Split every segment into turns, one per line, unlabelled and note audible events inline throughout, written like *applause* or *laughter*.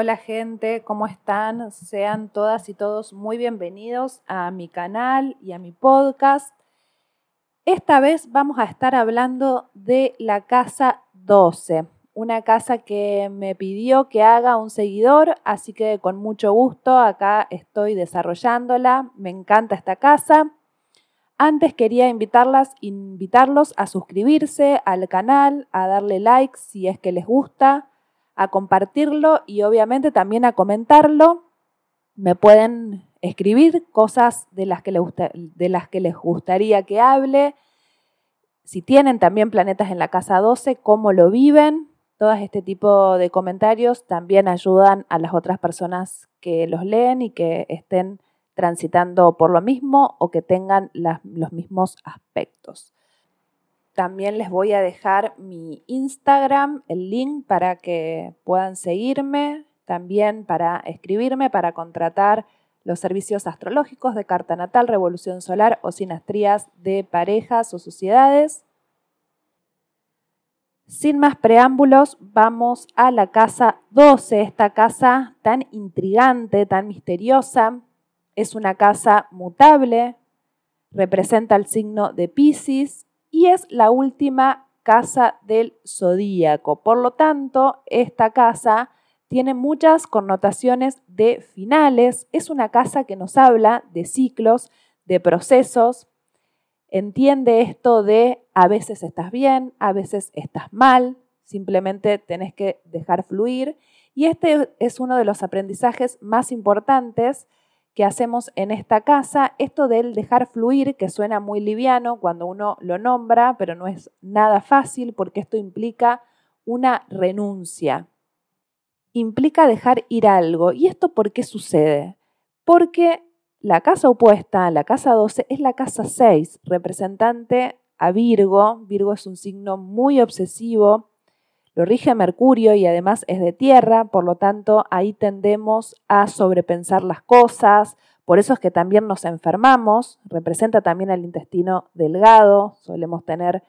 Hola gente, ¿cómo están? Sean todas y todos muy bienvenidos a mi canal y a mi podcast. Esta vez vamos a estar hablando de la casa 12, una casa que me pidió que haga un seguidor, así que con mucho gusto acá estoy desarrollándola. Me encanta esta casa. Antes quería invitarlas, invitarlos a suscribirse al canal, a darle like si es que les gusta a compartirlo y obviamente también a comentarlo. Me pueden escribir cosas de las que les, de las que les gustaría que hable. Si tienen también planetas en la casa 12, cómo lo viven. Todo este tipo de comentarios también ayudan a las otras personas que los leen y que estén transitando por lo mismo o que tengan los mismos aspectos. También les voy a dejar mi Instagram, el link para que puedan seguirme, también para escribirme, para contratar los servicios astrológicos de carta natal, revolución solar o sinastrías de parejas o sociedades. Sin más preámbulos, vamos a la casa 12, esta casa tan intrigante, tan misteriosa. Es una casa mutable, representa el signo de Pisces y es la última casa del zodíaco. Por lo tanto, esta casa tiene muchas connotaciones de finales. Es una casa que nos habla de ciclos, de procesos. Entiende esto de a veces estás bien, a veces estás mal, simplemente tenés que dejar fluir. Y este es uno de los aprendizajes más importantes que hacemos en esta casa, esto del dejar fluir, que suena muy liviano cuando uno lo nombra, pero no es nada fácil porque esto implica una renuncia. Implica dejar ir algo. ¿Y esto por qué sucede? Porque la casa opuesta, la casa 12, es la casa 6, representante a Virgo. Virgo es un signo muy obsesivo, lo rige Mercurio y además es de tierra, por lo tanto ahí tendemos a sobrepensar las cosas, por eso es que también nos enfermamos, representa también el intestino delgado, solemos tener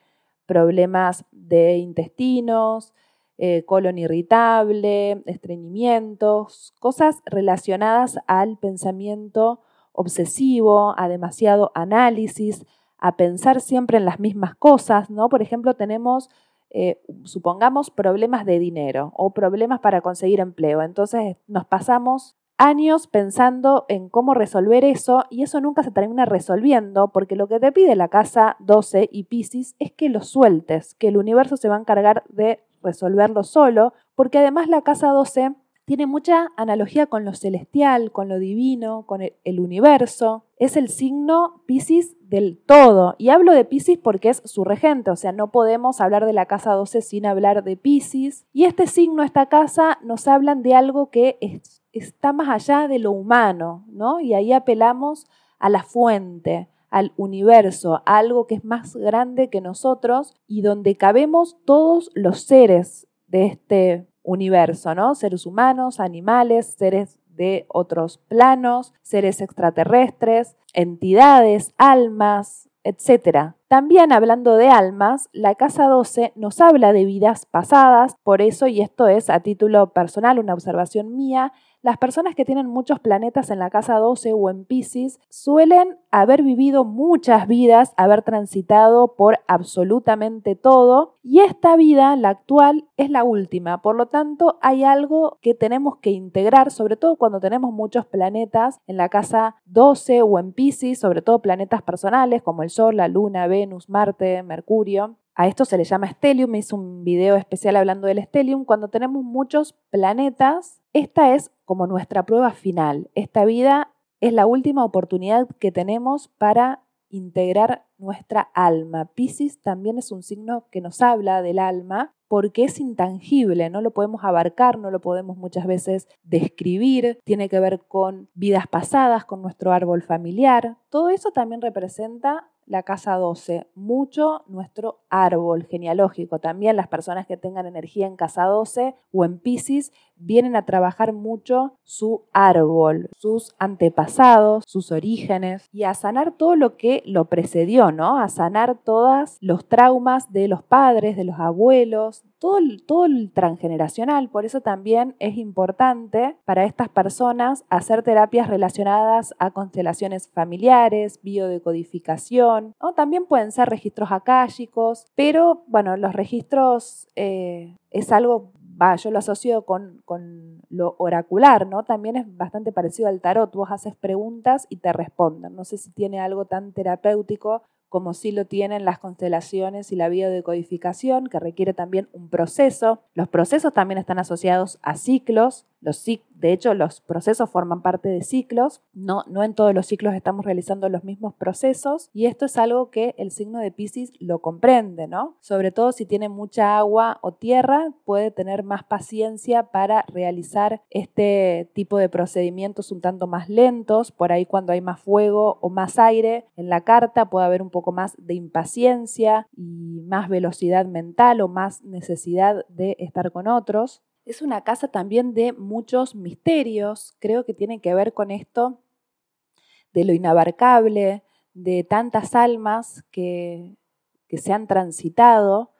problemas de intestinos, eh, colon irritable, estreñimientos, cosas relacionadas al pensamiento obsesivo, a demasiado análisis, a pensar siempre en las mismas cosas, ¿no? Por ejemplo, tenemos eh, supongamos, problemas de dinero o problemas para conseguir empleo. Entonces nos pasamos años pensando en cómo resolver eso y eso nunca se termina resolviendo porque lo que te pide la casa 12 y Pisces es que lo sueltes, que el universo se va a encargar de resolverlo solo, porque además la casa 12 tiene mucha analogía con lo celestial, con lo divino, con el, universo. Es el signo Pisces del todo. Y hablo de Pisces porque es su regente, o sea, no podemos hablar de la casa 12 sin hablar de Pisces. Y este signo, esta casa, nos hablan de algo que está más allá de lo humano, ¿no? Y ahí apelamos a la fuente, al universo, a algo que es más grande que nosotros y donde cabemos todos los seres de este universo, ¿no? Seres humanos, animales, seres de otros planos, seres extraterrestres, entidades, almas, etc. También hablando de almas, la casa 12 nos habla de vidas pasadas, por eso, y esto es a título personal, una observación mía, las personas que tienen muchos planetas en la casa 12 o en Pisces suelen haber vivido muchas vidas, haber transitado por absolutamente todo y esta vida, la actual, es la última. Por lo tanto, hay algo que tenemos que integrar, sobre todo cuando tenemos muchos planetas en la casa 12 o en Pisces, sobre todo planetas personales como el Sol, la Luna, Venus, Marte, Mercurio. A esto se le llama stellium, hice un video especial hablando del stellium. Cuando tenemos muchos planetas, esta es como nuestra prueba final. Esta vida es la última oportunidad que tenemos para integrar nuestra alma. Pisces también es un signo que nos habla del alma porque es intangible, no lo podemos abarcar, no lo podemos muchas veces describir, tiene que ver con vidas pasadas, con nuestro árbol familiar. Todo eso también representa la casa 12, mucho nuestro árbol genealógico. También las personas que tengan energía en casa 12 o en Pisces vienen a trabajar mucho su árbol, sus antepasados, sus orígenes y a sanar todo lo que lo precedió, ¿no? A sanar todos los traumas de los padres, de los abuelos, todo el, todo el transgeneracional. Por eso también es importante para estas personas hacer terapias relacionadas a constelaciones familiares, biodecodificación, o también pueden ser registros akáshicos, pero bueno, los registros eh, es algo yo lo asocio con, con, lo oracular, ¿no? También es bastante parecido al tarot. Vos haces preguntas y te responden. No sé si tiene algo tan terapéutico como sí lo tienen las constelaciones y la biodecodificación, que requiere también un proceso. Los procesos también están asociados a ciclos. Los, de hecho, los procesos forman parte de ciclos. No, no en todos los ciclos estamos realizando los mismos procesos. Y esto es algo que el signo de Pisces lo comprende, ¿no? Sobre todo si tiene mucha agua o tierra, puede tener más paciencia para realizar este tipo de procedimientos un tanto más lentos. Por ahí cuando hay más fuego o más aire en la carta puede haber un poco más de impaciencia y más velocidad mental o más necesidad de estar con otros. Es una casa también de muchos misterios, creo que tiene que ver con esto de lo inabarcable, de tantas almas que, que se han transitado.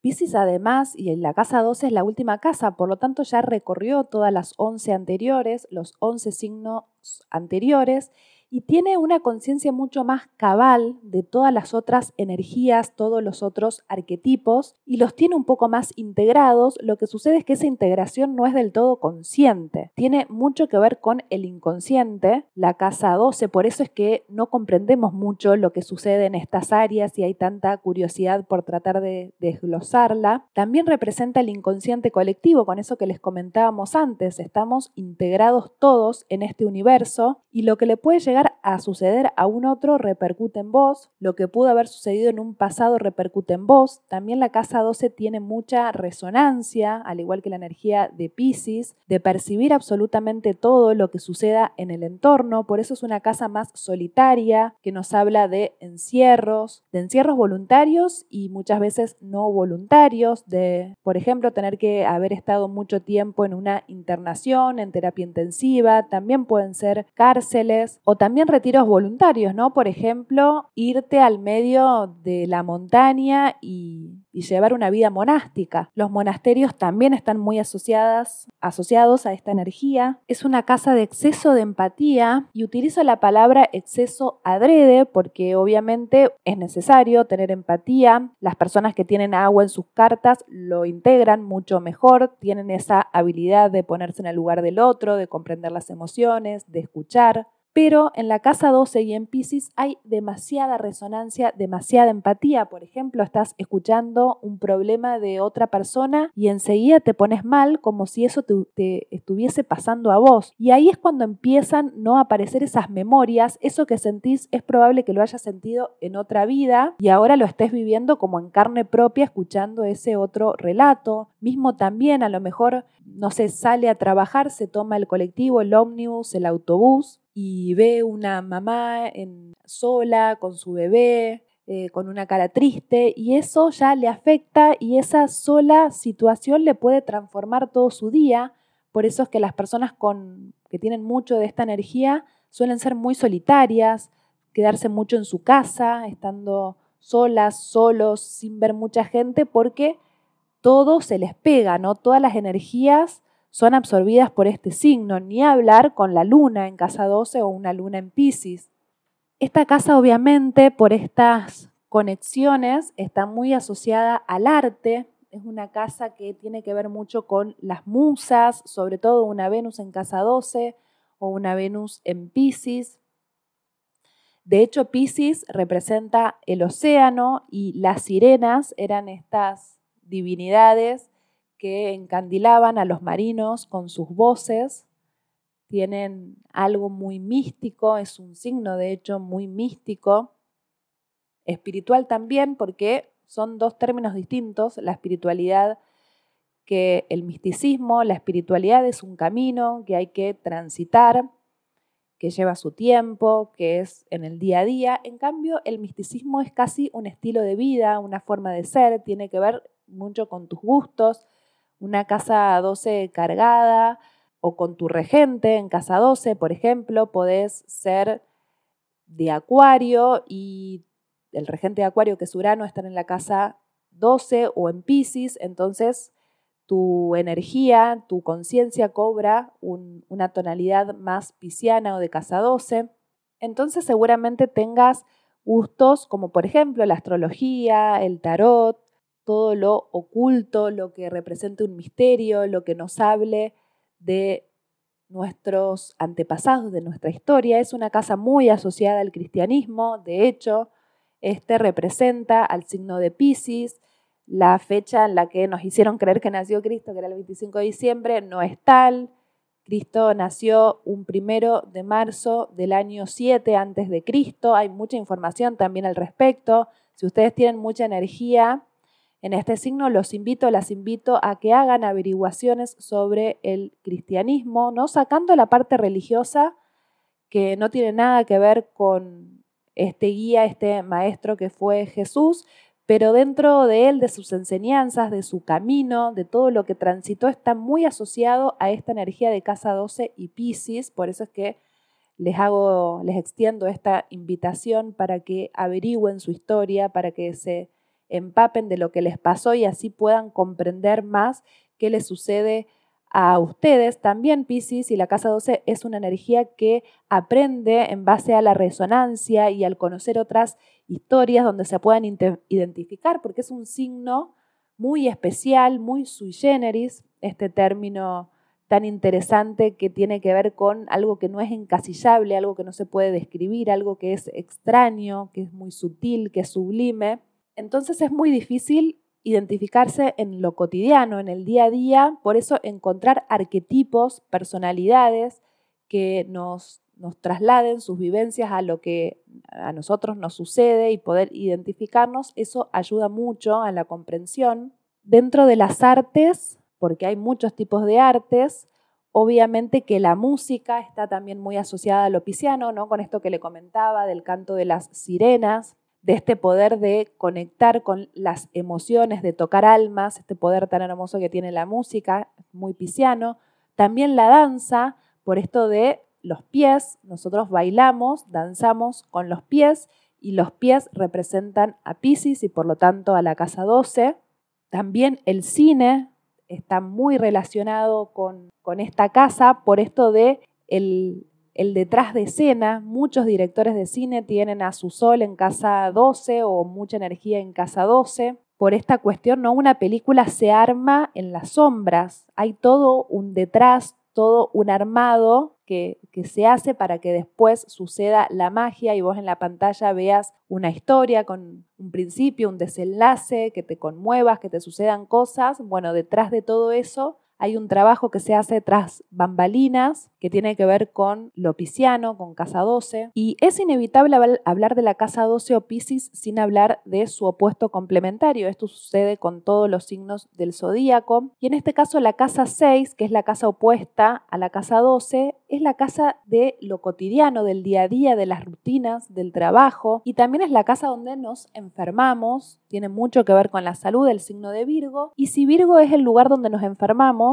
Pisces además, y en la casa 12 es la última casa, por lo tanto ya recorrió todas las 11 anteriores, los 11 signos anteriores, y tiene una conciencia mucho más cabal de todas las otras energías, todos los otros arquetipos, y los tiene un poco más integrados. Lo que sucede es que esa integración no es del todo consciente. Tiene mucho que ver con el inconsciente, la casa 12, por eso es que no comprendemos mucho lo que sucede en estas áreas y hay tanta curiosidad por tratar de desglosarla. También representa el inconsciente colectivo, con eso que les comentábamos antes, estamos integrados todos en este universo y lo que le puede llegar a suceder a un otro repercute en vos, lo que pudo haber sucedido en un pasado repercute en vos. También la casa 12 tiene mucha resonancia, al igual que la energía de Pisces, de percibir absolutamente todo lo que suceda en el entorno, por eso es una casa más solitaria, que nos habla de encierros, de encierros voluntarios y muchas veces no voluntarios, de, por ejemplo, tener que haber estado mucho tiempo en una internación, en terapia intensiva, también pueden ser cárceles o también retiros voluntarios, ¿no? Por ejemplo, irte al medio de la montaña y, llevar una vida monástica. Los monasterios también están muy asociadas, asociados a esta energía. Es una casa de exceso de empatía y utilizo la palabra exceso adrede porque obviamente es necesario tener empatía. Las personas que tienen agua en sus cartas lo integran mucho mejor, tienen esa habilidad de ponerse en el lugar del otro, de comprender las emociones, de escuchar pero en la casa 12 y en Pisces hay demasiada resonancia, demasiada empatía. Por ejemplo, estás escuchando un problema de otra persona y enseguida te pones mal como si eso te, estuviese pasando a vos. Y ahí es cuando empiezan no a aparecer esas memorias. Eso que sentís es probable que lo hayas sentido en otra vida y ahora lo estés viviendo como en carne propia escuchando ese otro relato. Mismo también a lo mejor, no sé, sale a trabajar, se toma el colectivo, el ómnibus, el autobús y ve una mamá en, sola con su bebé, eh, con una cara triste, y eso ya le afecta y esa sola situación le puede transformar todo su día. Por eso es que las personas con, que tienen mucho de esta energía suelen ser muy solitarias, quedarse mucho en su casa, estando solas, solos, sin ver mucha gente, porque todo se les pega, ¿no? Todas las energías son absorbidas por este signo, ni hablar con la luna en casa 12 o una luna en Pisces. Esta casa obviamente por estas conexiones está muy asociada al arte, es una casa que tiene que ver mucho con las musas, sobre todo una Venus en casa 12 o una Venus en Pisces. De hecho, Pisces representa el océano y las sirenas eran estas divinidades que encandilaban a los marinos con sus voces. Tienen algo muy místico, es un signo de hecho muy místico, espiritual también, porque son dos términos distintos, la espiritualidad que el misticismo, la espiritualidad es un camino que hay que transitar, que lleva su tiempo, que es en el día a día. En cambio, el misticismo es casi un estilo de vida, una forma de ser, tiene que ver mucho con tus gustos, una casa 12 cargada o con tu regente en casa 12, por ejemplo, podés ser de Acuario y el regente de Acuario, que es Urano, estar en la casa 12 o en Pisces, entonces tu energía, tu conciencia cobra una tonalidad más pisciana o de casa 12. Entonces seguramente tengas gustos como por ejemplo la astrología, el tarot, todo lo oculto, lo que represente un misterio, lo que nos hable de nuestros antepasados, de nuestra historia. Es una casa muy asociada al cristianismo, de hecho, este representa al signo de Pisces, la fecha en la que nos hicieron creer que nació Cristo, que era el 25 de diciembre, no es tal. Cristo nació un primero de marzo del año 7 antes de Cristo. Hay mucha información también al respecto. Si ustedes tienen mucha energía en este signo, los invito, las invito a que hagan averiguaciones sobre el cristianismo, no sacando la parte religiosa que no tiene nada que ver con este guía, este maestro que fue Jesús, pero dentro de él, de sus enseñanzas, de su camino, de todo lo que transitó, está muy asociado a esta energía de casa 12 y Pisces, por eso es que les hago, les extiendo esta invitación para que averigüen su historia, para que se empapen de lo que les pasó y así puedan comprender más qué les sucede a ustedes. También Pisces y la casa 12 es una energía que aprende en base a la resonancia y al conocer otras historias donde se puedan identificar, porque es un signo muy especial, muy sui generis, este término tan interesante que tiene que ver con algo que no es encasillable, algo que no se puede describir, algo que es extraño, que es muy sutil, que es sublime. Entonces es muy difícil identificarse en lo cotidiano, en el día a día, por eso encontrar arquetipos, personalidades que nos, nos trasladen sus vivencias a lo que a nosotros nos sucede y poder identificarnos, eso ayuda mucho a la comprensión. Dentro de las artes, porque hay muchos tipos de artes, obviamente que la música está también muy asociada al opiciano, ¿no? Con esto que le comentaba del canto de las sirenas, de este poder de conectar con las emociones, de tocar almas, este poder tan hermoso que tiene la música, muy pisciano. También la danza, por esto de los pies, nosotros bailamos, danzamos con los pies y los pies representan a Pisces y por lo tanto a la casa 12. También el cine está muy relacionado con, con esta casa por esto de el, el detrás de escena. Muchos directores de cine tienen a su sol en casa 12 o mucha energía en casa 12. Por esta cuestión, no una película se arma en las sombras. Hay todo un detrás, todo un armado que, que, se hace para que después suceda la magia y vos en la pantalla veas una historia con un principio, un desenlace, que te conmuevas, que te sucedan cosas. Bueno, detrás de todo eso hay un trabajo que se hace tras bambalinas que tiene que ver con lo pisciano, con casa 12. Y es inevitable hablar de la casa 12 o Piscis sin hablar de su opuesto complementario. Esto sucede con todos los signos del zodíaco. Y en este caso la casa 6, que es la casa opuesta a la casa 12, es la casa de lo cotidiano, del día a día, de las rutinas, del trabajo. Y también es la casa donde nos enfermamos. Tiene mucho que ver con la salud, el signo de Virgo. Y si Virgo es el lugar donde nos enfermamos,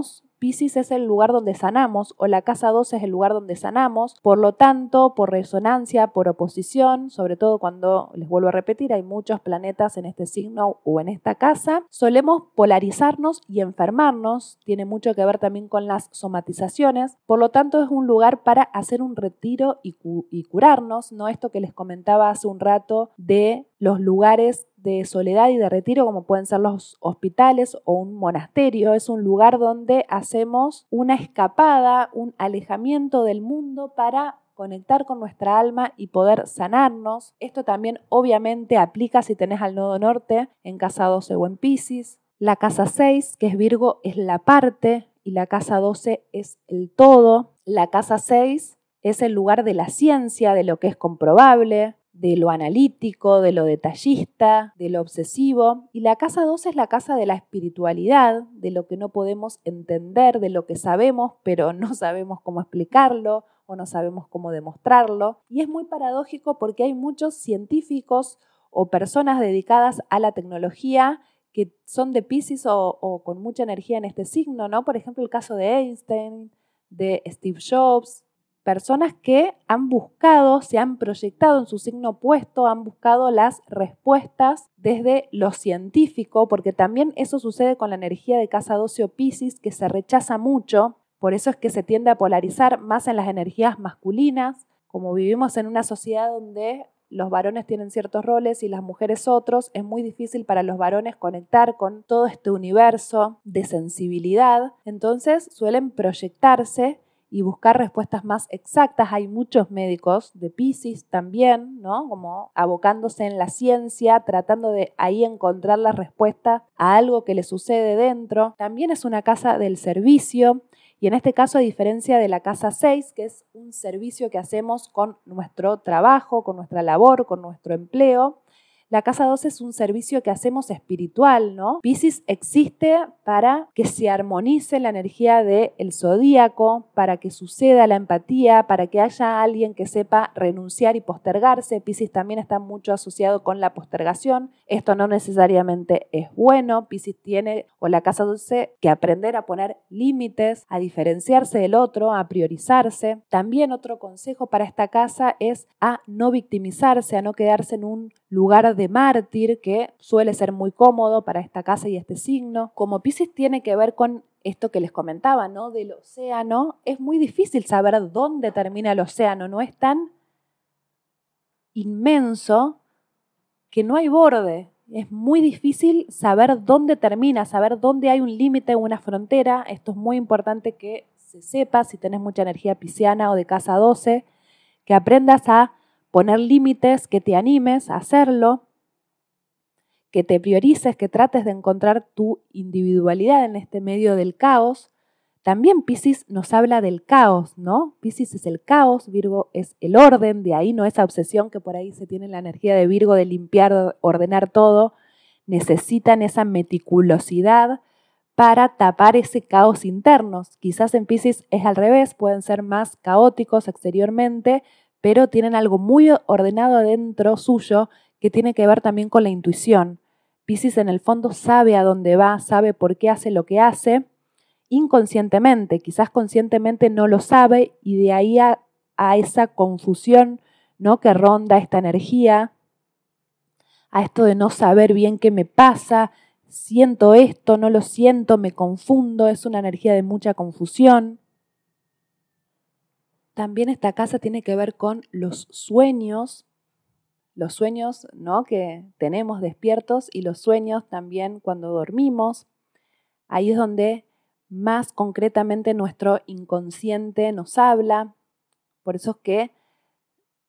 Pisces es el lugar donde sanamos o la casa 12 es el lugar donde sanamos. Por lo tanto, por resonancia, por oposición, sobre todo cuando, les vuelvo a repetir, hay muchos planetas en este signo o en esta casa, solemos polarizarnos y enfermarnos. Tiene mucho que ver también con las somatizaciones. Por lo tanto, es un lugar para hacer un retiro y, y curarnos. No esto que les comentaba hace un rato de los lugares de soledad y de retiro como pueden ser los hospitales o un monasterio. Es un lugar donde hacemos una escapada, un alejamiento del mundo para conectar con nuestra alma y poder sanarnos. Esto también obviamente aplica si tenés al nodo norte en casa 12 o en Pisces. La casa 6, que es Virgo, es la parte y la casa 12 es el todo. La casa 6 es el lugar de la ciencia, de lo que es comprobable, de lo analítico, de lo detallista, de lo obsesivo. Y la casa 2 es la casa de la espiritualidad, de lo que no podemos entender, de lo que sabemos, pero no *laughs* sabemos cómo explicarlo o no sabemos cómo demostrarlo. Y es muy paradójico porque hay muchos científicos o personas dedicadas a la tecnología que son de Pisces o, o con mucha energía en este signo, ¿no? Por ejemplo, el caso de Einstein, de Steve Jobs, personas que han buscado, se han proyectado en su signo opuesto, han buscado las respuestas desde lo científico, porque también eso sucede con la energía de casa 12 o que se rechaza mucho, por eso es que se tiende a polarizar más en las energías masculinas, como vivimos en una sociedad donde los varones tienen ciertos roles y las mujeres otros, es muy difícil para los varones conectar con todo este universo de sensibilidad, entonces suelen proyectarse y buscar respuestas más exactas. Hay muchos médicos de Pisces también, ¿no? Como abocándose en la ciencia, tratando de ahí encontrar la respuesta a algo que le sucede dentro. También es una casa del servicio. Y en este caso, a diferencia de la casa 6, que es un servicio que hacemos con nuestro trabajo, con nuestra labor, con nuestro empleo, la casa 12 es un servicio que hacemos espiritual, ¿no? Pisces existe para que se armonice la energía del zodíaco, para que suceda la empatía, para que haya alguien que sepa renunciar y postergarse. Pisces también está mucho asociado con la postergación. Esto no necesariamente es bueno. Pisces tiene, o la casa 12, que aprender a poner límites, a diferenciarse del otro, a priorizarse. También otro consejo para esta casa es a no victimizarse, a no quedarse en un lugar de mártir que suele ser muy cómodo para esta casa y este signo. Como Pisces tiene que ver con esto que les comentaba, ¿no? Del océano, es muy difícil saber dónde termina el océano, no es tan inmenso que no hay borde. Es muy difícil saber dónde termina, saber dónde hay un límite una frontera. Esto es muy importante que se sepa si tenés mucha energía pisciana o de casa 12, que aprendas a poner límites, que te animes a hacerlo, que te priorices, que trates de encontrar tu individualidad en este medio del caos. También Pisces nos habla del caos, ¿no? Pisces es el caos, Virgo es el orden, de ahí no esa obsesión que por ahí se tiene la energía de Virgo de limpiar, ordenar todo. Necesitan esa meticulosidad para tapar ese caos interno. Quizás en Pisces es al revés, pueden ser más caóticos exteriormente, pero tienen algo muy ordenado adentro suyo que tiene que ver también con la intuición. Pisces en el fondo sabe a dónde va, sabe por qué hace lo que hace, inconscientemente, quizás conscientemente no lo sabe y de ahí a, esa confusión ¿no? que ronda esta energía, a esto de no saber bien qué me pasa, siento esto, no lo siento, me confundo, es una energía de mucha confusión. También esta casa tiene que ver con los sueños, los sueños ¿no? que tenemos despiertos y los sueños también cuando dormimos. Ahí es donde más concretamente nuestro inconsciente nos habla. Por eso es que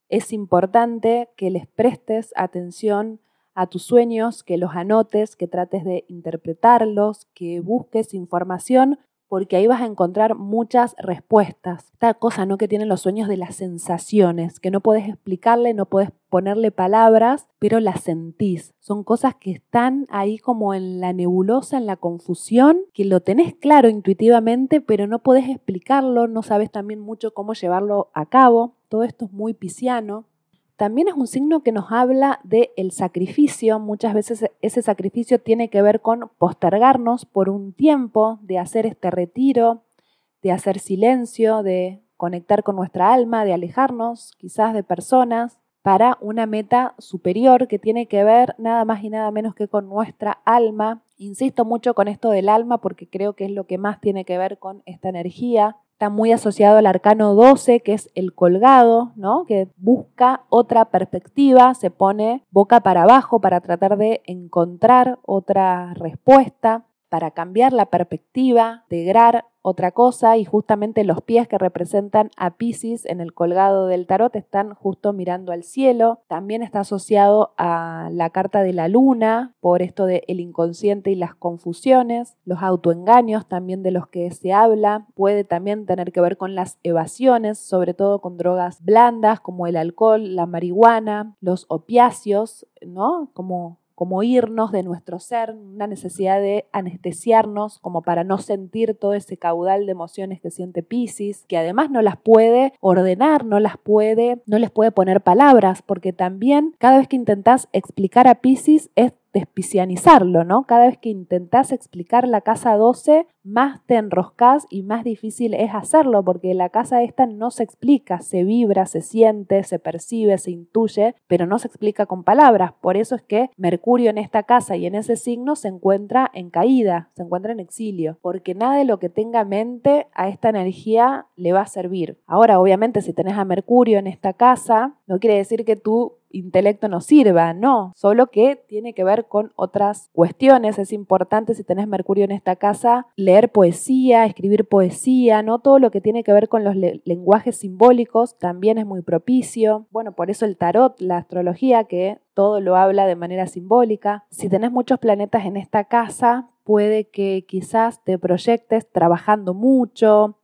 es importante que les prestes atención a tus sueños, que los anotes, que trates de interpretarlos, que busques información porque ahí vas a encontrar muchas respuestas. Esta cosa, ¿no? Que tienen los sueños de las sensaciones, que no puedes explicarle, no puedes ponerle palabras, pero las sentís. Son cosas que están ahí como en la nebulosa, en la confusión, que lo tenés claro intuitivamente, pero no podés explicarlo, no sabes también mucho cómo llevarlo a cabo. Todo esto es muy pisciano. También es un signo que nos habla del el sacrificio. Muchas veces ese sacrificio tiene que ver con postergarnos por un tiempo, de hacer este retiro, de hacer silencio, de conectar con nuestra alma, de alejarnos quizás de personas para una meta superior que tiene que ver nada más y nada menos que con nuestra alma. Insisto mucho con esto del alma porque creo que es lo que más tiene que ver con esta energía está muy asociado al arcano 12, que es el colgado, ¿no? que busca otra perspectiva, se pone boca para abajo para tratar de encontrar otra respuesta para cambiar la perspectiva, integrar otra cosa y justamente los pies que representan a Pisces en el colgado del tarot están justo mirando al cielo. También está asociado a la carta de la luna por esto de el inconsciente y las confusiones, los autoengaños también de los que se habla, puede también tener que ver con las evasiones, sobre todo con drogas blandas como el alcohol, la marihuana, los opiáceos, ¿no? Como como irnos de nuestro ser, una necesidad de anestesiarnos como para no sentir todo ese caudal de emociones que siente Pisces, que además no las puede ordenar, no las puede, no les puede poner palabras, porque también cada vez que intentás explicar a Pisces es despicianizarlo, ¿no? Cada vez que intentás explicar la casa 12, más te enroscas y más difícil es hacerlo, porque la casa esta no se explica, se vibra, se siente, se percibe, se intuye, pero no se explica con palabras. Por eso es que Mercurio en esta casa y en ese signo se encuentra en caída, se encuentra en exilio, porque nada de lo que tenga mente a esta energía le va a servir. Ahora, obviamente, si tenés a Mercurio en esta casa, no quiere decir que tú intelecto no sirva, no, solo que tiene que ver con otras cuestiones. Es importante si tenés Mercurio en esta casa, leer poesía, escribir poesía, ¿no? Todo lo que tiene que ver con los lenguajes simbólicos también es muy propicio. Bueno, por eso el tarot, la astrología, que todo lo habla de manera simbólica. Si tenés muchos planetas en esta casa, puede que quizás te proyectes trabajando mucho,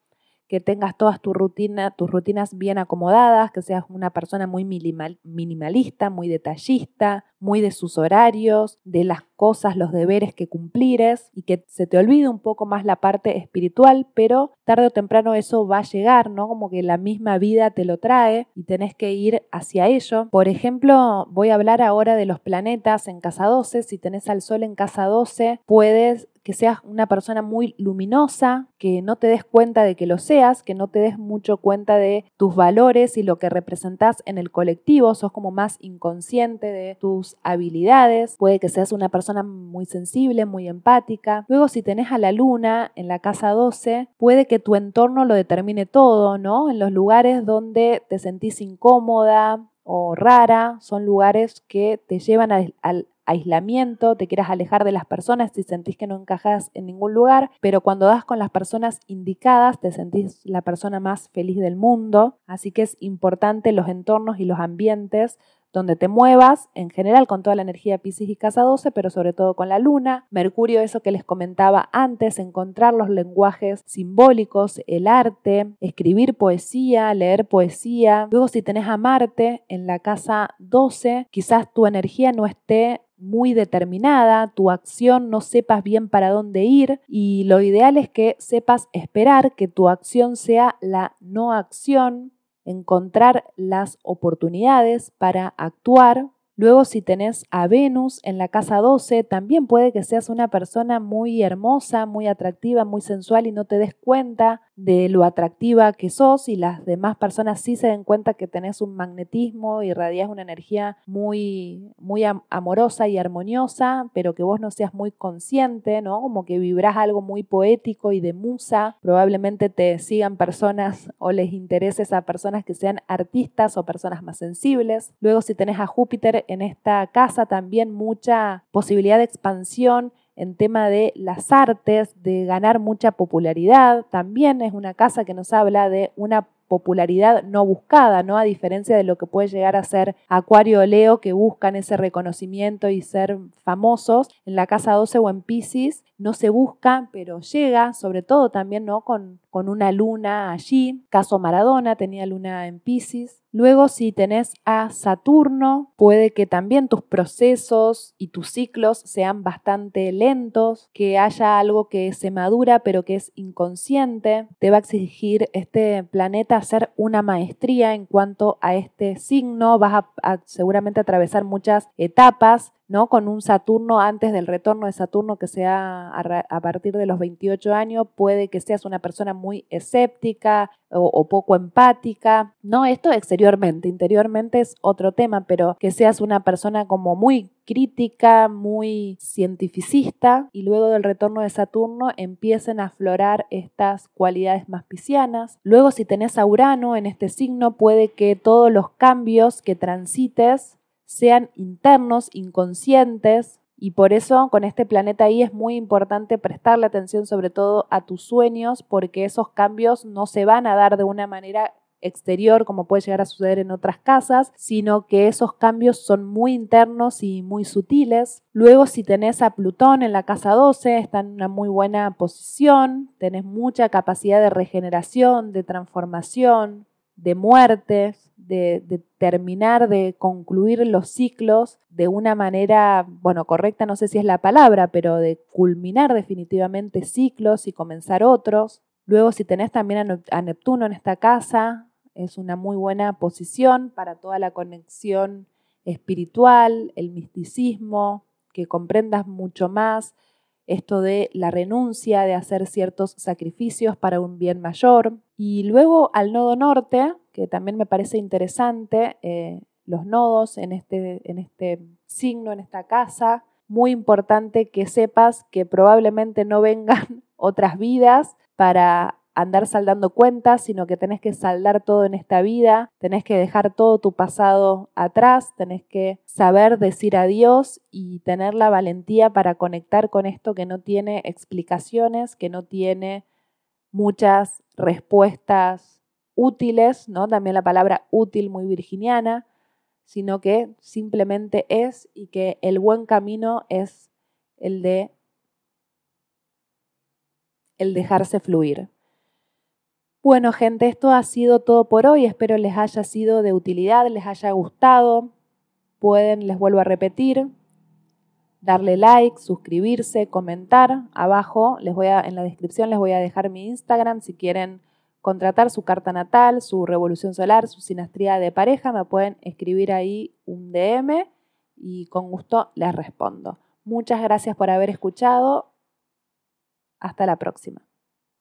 que tengas todas tu rutina, tus rutinas bien acomodadas, que seas una persona muy minimalista, muy detallista, muy de sus horarios, de las cosas, los deberes que cumplires y que se te olvide un poco más la parte espiritual, pero tarde o temprano eso va a llegar, ¿no? Como que la misma vida te lo trae y tenés que ir hacia ello. Por ejemplo, voy a hablar ahora de los planetas en casa 12. Si tenés al Sol en casa 12, puedes que seas una persona muy luminosa, que no te des cuenta de que lo seas, que no te des mucho cuenta de tus valores y lo que representas en el colectivo, sos como más inconsciente de tus habilidades, puede que seas una persona muy sensible, muy empática. Luego si tenés a la luna en la casa 12, puede que tu entorno lo determine todo, ¿no? En los lugares donde te sentís incómoda, o rara, son lugares que te llevan al, al, aislamiento, te quieras alejar de las personas si sentís que no encajas en ningún lugar, pero cuando das con las personas indicadas te sentís la persona más feliz del mundo, así que es importante los entornos y los ambientes donde te muevas, en general con toda la energía Pisces y Casa 12, pero sobre todo con la Luna. Mercurio, eso que les comentaba antes, encontrar los lenguajes simbólicos, el arte, escribir poesía, leer poesía. Luego si tenés a Marte en la Casa 12, quizás tu energía no esté muy determinada, tu acción no sepas bien para dónde ir y lo ideal es que sepas esperar que tu acción sea la no acción, encontrar las oportunidades para actuar Luego, si tenés a Venus en la casa 12, también puede que seas una persona muy hermosa, muy atractiva, muy sensual y no te des cuenta de lo atractiva que sos y las demás personas sí se den cuenta que tenés un magnetismo y radias una energía muy, muy amorosa y armoniosa, pero que vos no seas muy consciente, ¿no? Como que vibrás algo muy poético y de musa. Probablemente te sigan personas *laughs* o les intereses a personas que sean artistas o personas más sensibles. Luego, si tenés a Júpiter en esta casa también mucha posibilidad de expansión en tema de las artes, de ganar mucha popularidad. También es una casa que nos habla de una popularidad no buscada, ¿no? A diferencia de lo que puede llegar a ser Acuario o Leo, que buscan ese reconocimiento y ser famosos, en la casa 12 o en Pisces no se busca, pero llega, sobre todo también, ¿no? Con, con una luna allí. Caso Maradona tenía luna en Pisces. Luego, si tenés a Saturno, puede que también tus procesos y tus ciclos sean bastante lentos, que haya algo que se madura pero que es inconsciente. Te va a exigir este planeta hacer una maestría en cuanto a este signo. Vas a, seguramente atravesar muchas etapas ¿no? Con un Saturno antes del retorno de Saturno que sea a, partir de los 28 años, puede que seas una persona muy escéptica o, poco empática, ¿no? Esto exteriormente, interiormente es otro tema, pero que seas una persona como muy crítica, muy cientificista y luego del retorno de Saturno empiecen a aflorar estas cualidades más piscianas. Luego si tenés a Urano en este signo puede que todos los cambios que transites sean internos, inconscientes, y por eso con este planeta ahí es muy importante prestarle atención sobre todo a tus sueños, porque esos cambios no se van a dar de una manera exterior como puede llegar a suceder en otras casas, sino que esos cambios son muy internos y muy sutiles. Luego si tenés a Plutón en la casa 12, está en una muy buena posición, tenés mucha capacidad de regeneración, de transformación, de muertes, de, terminar, de concluir los ciclos de una manera, bueno, correcta no sé si es la palabra, pero de culminar definitivamente ciclos y comenzar otros. Luego, si tenés también a Neptuno en esta casa, es una muy buena posición para toda la conexión espiritual, el misticismo, que comprendas mucho más esto de la renuncia, de hacer ciertos sacrificios para un bien mayor. Y luego al nodo norte, que también me parece interesante, eh, los nodos en este, en este signo, en esta casa, muy importante que sepas que probablemente no vengan *laughs* otras vidas para andar saldando cuentas, sino que tenés que saldar todo en esta vida, tenés que dejar todo tu pasado atrás, tenés que saber decir adiós y tener la valentía para conectar con esto que no tiene explicaciones, que no tiene muchas respuestas útiles, ¿no? También la palabra útil muy virginiana, sino que simplemente es y que el buen camino es el de el dejarse fluir. Bueno, gente, esto ha sido todo por hoy. Espero les haya sido de utilidad, les haya gustado. Pueden, les vuelvo a repetir, darle like, suscribirse, comentar. Abajo les voy a, en la descripción les voy a dejar mi Instagram si quieren contratar su carta natal, su revolución solar, su sinastría de pareja, me pueden escribir ahí un DM y con gusto les respondo. Muchas gracias por haber escuchado. Hasta la próxima.